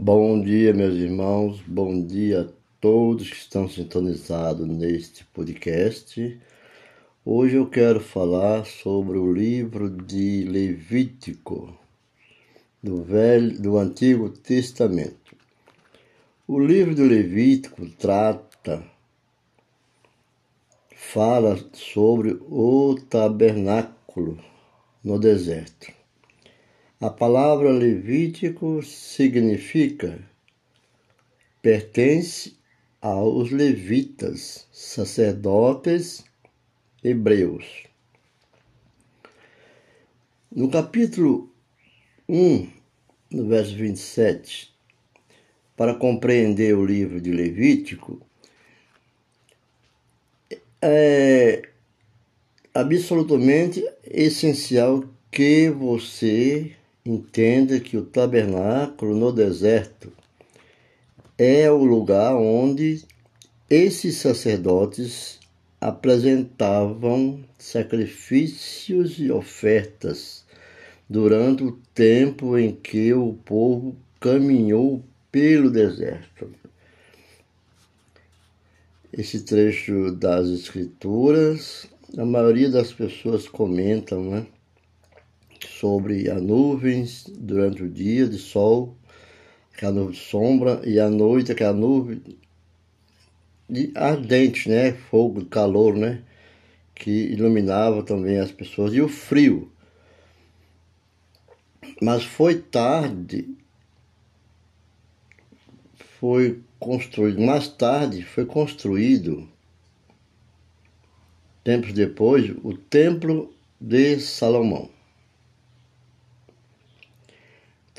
Bom dia, meus irmãos, bom dia a todos que estão sintonizados neste podcast. Hoje eu quero falar sobre o livro de Levítico, do, Velho, do Antigo Testamento. O livro de Levítico trata, fala sobre o tabernáculo no deserto. A palavra Levítico significa pertence aos levitas, sacerdotes hebreus. No capítulo 1, no verso 27, para compreender o livro de Levítico, é absolutamente essencial que você entenda que o tabernáculo no deserto é o lugar onde esses sacerdotes apresentavam sacrifícios e ofertas durante o tempo em que o povo caminhou pelo deserto. Esse trecho das Escrituras, a maioria das pessoas comentam, né? Sobre as nuvens durante o dia de sol, aquela nuvem de sombra, e à noite aquela nuvem de ardente, né? Fogo, calor, né? Que iluminava também as pessoas. E o frio. Mas foi tarde, foi construído, mais tarde foi construído, tempos depois, o Templo de Salomão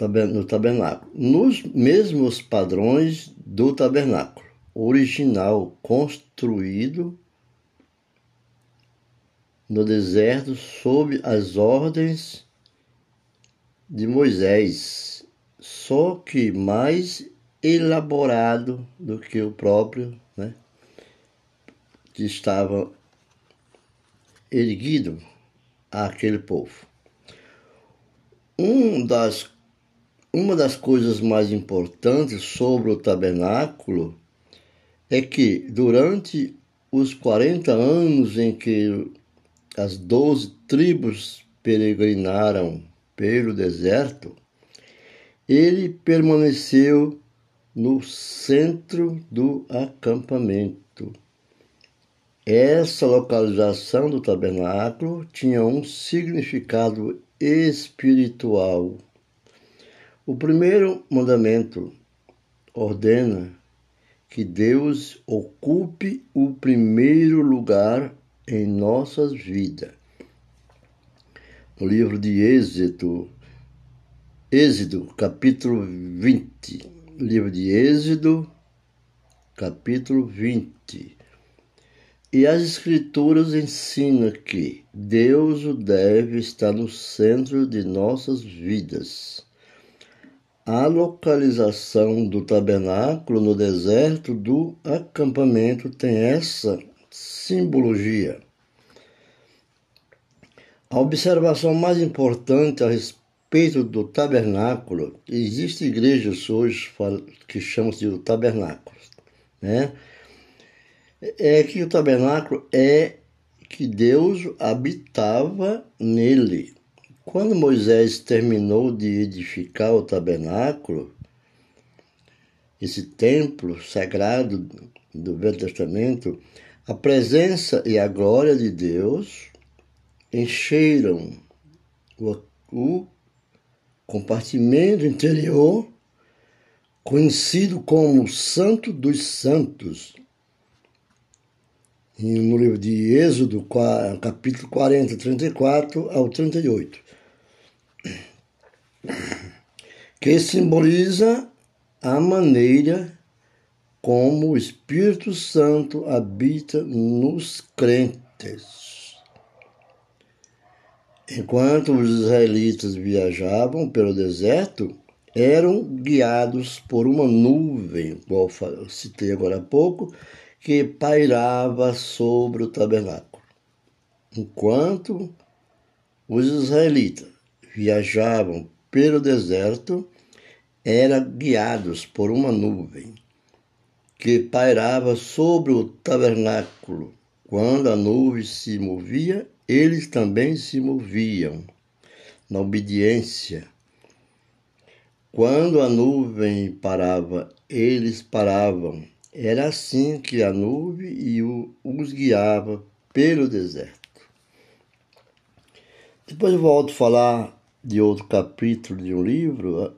no tabernáculo, nos mesmos padrões do tabernáculo original construído no deserto sob as ordens de Moisés, só que mais elaborado do que o próprio, né, que estava erguido àquele povo. Um das uma das coisas mais importantes sobre o tabernáculo é que durante os 40 anos em que as doze tribos peregrinaram pelo deserto, ele permaneceu no centro do acampamento. Essa localização do tabernáculo tinha um significado espiritual o primeiro mandamento ordena que Deus ocupe o primeiro lugar em nossas vidas. No livro de Êxodo, Êxodo, capítulo 20. Livro de Êxodo, capítulo 20. E as Escrituras ensinam que Deus deve estar no centro de nossas vidas. A localização do tabernáculo no deserto do acampamento tem essa simbologia. A observação mais importante a respeito do tabernáculo, existem igrejas hoje que chamam-se de tabernáculo, né? É que o tabernáculo é que Deus habitava nele. Quando Moisés terminou de edificar o tabernáculo, esse templo sagrado do Velho Testamento, a presença e a glória de Deus encheram o, o compartimento interior, conhecido como Santo dos Santos, no livro de Êxodo, capítulo 40, 34 ao 38 que simboliza a maneira como o Espírito Santo habita nos crentes. Enquanto os israelitas viajavam pelo deserto, eram guiados por uma nuvem, eu citei agora há pouco, que pairava sobre o tabernáculo. Enquanto os israelitas viajavam pelo deserto, eram guiados por uma nuvem que pairava sobre o tabernáculo. Quando a nuvem se movia, eles também se moviam na obediência. Quando a nuvem parava, eles paravam. Era assim que a nuvem os guiava pelo deserto. Depois eu volto a falar de outro capítulo de um livro,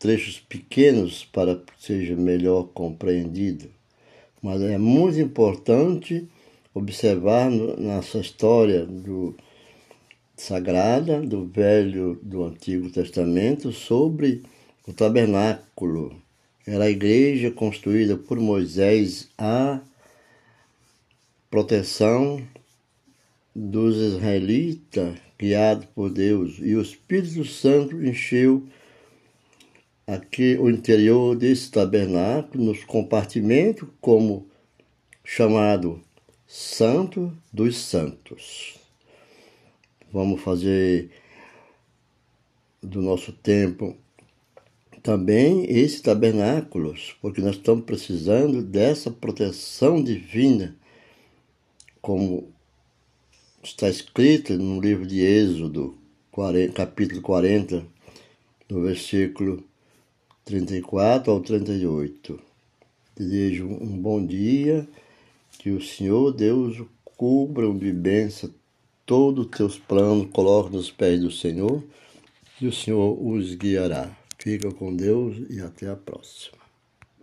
trechos pequenos para que seja melhor compreendido. Mas é muito importante observar nessa história do sagrada do Velho do Antigo Testamento sobre o tabernáculo. Era a igreja construída por Moisés a proteção dos israelitas, guiado por Deus, e o Espírito Santo encheu aqui o interior desse tabernáculo, nos compartimentos, como chamado Santo dos Santos. Vamos fazer do nosso tempo também esse tabernáculos, porque nós estamos precisando dessa proteção divina, como está escrito no livro de Êxodo, 40, capítulo 40, no versículo 34 ao 38. Desejo um bom dia, que o Senhor Deus cubra de bênção todos os teus planos, coloque nos pés do Senhor e o Senhor os guiará. Fica com Deus e até a próxima.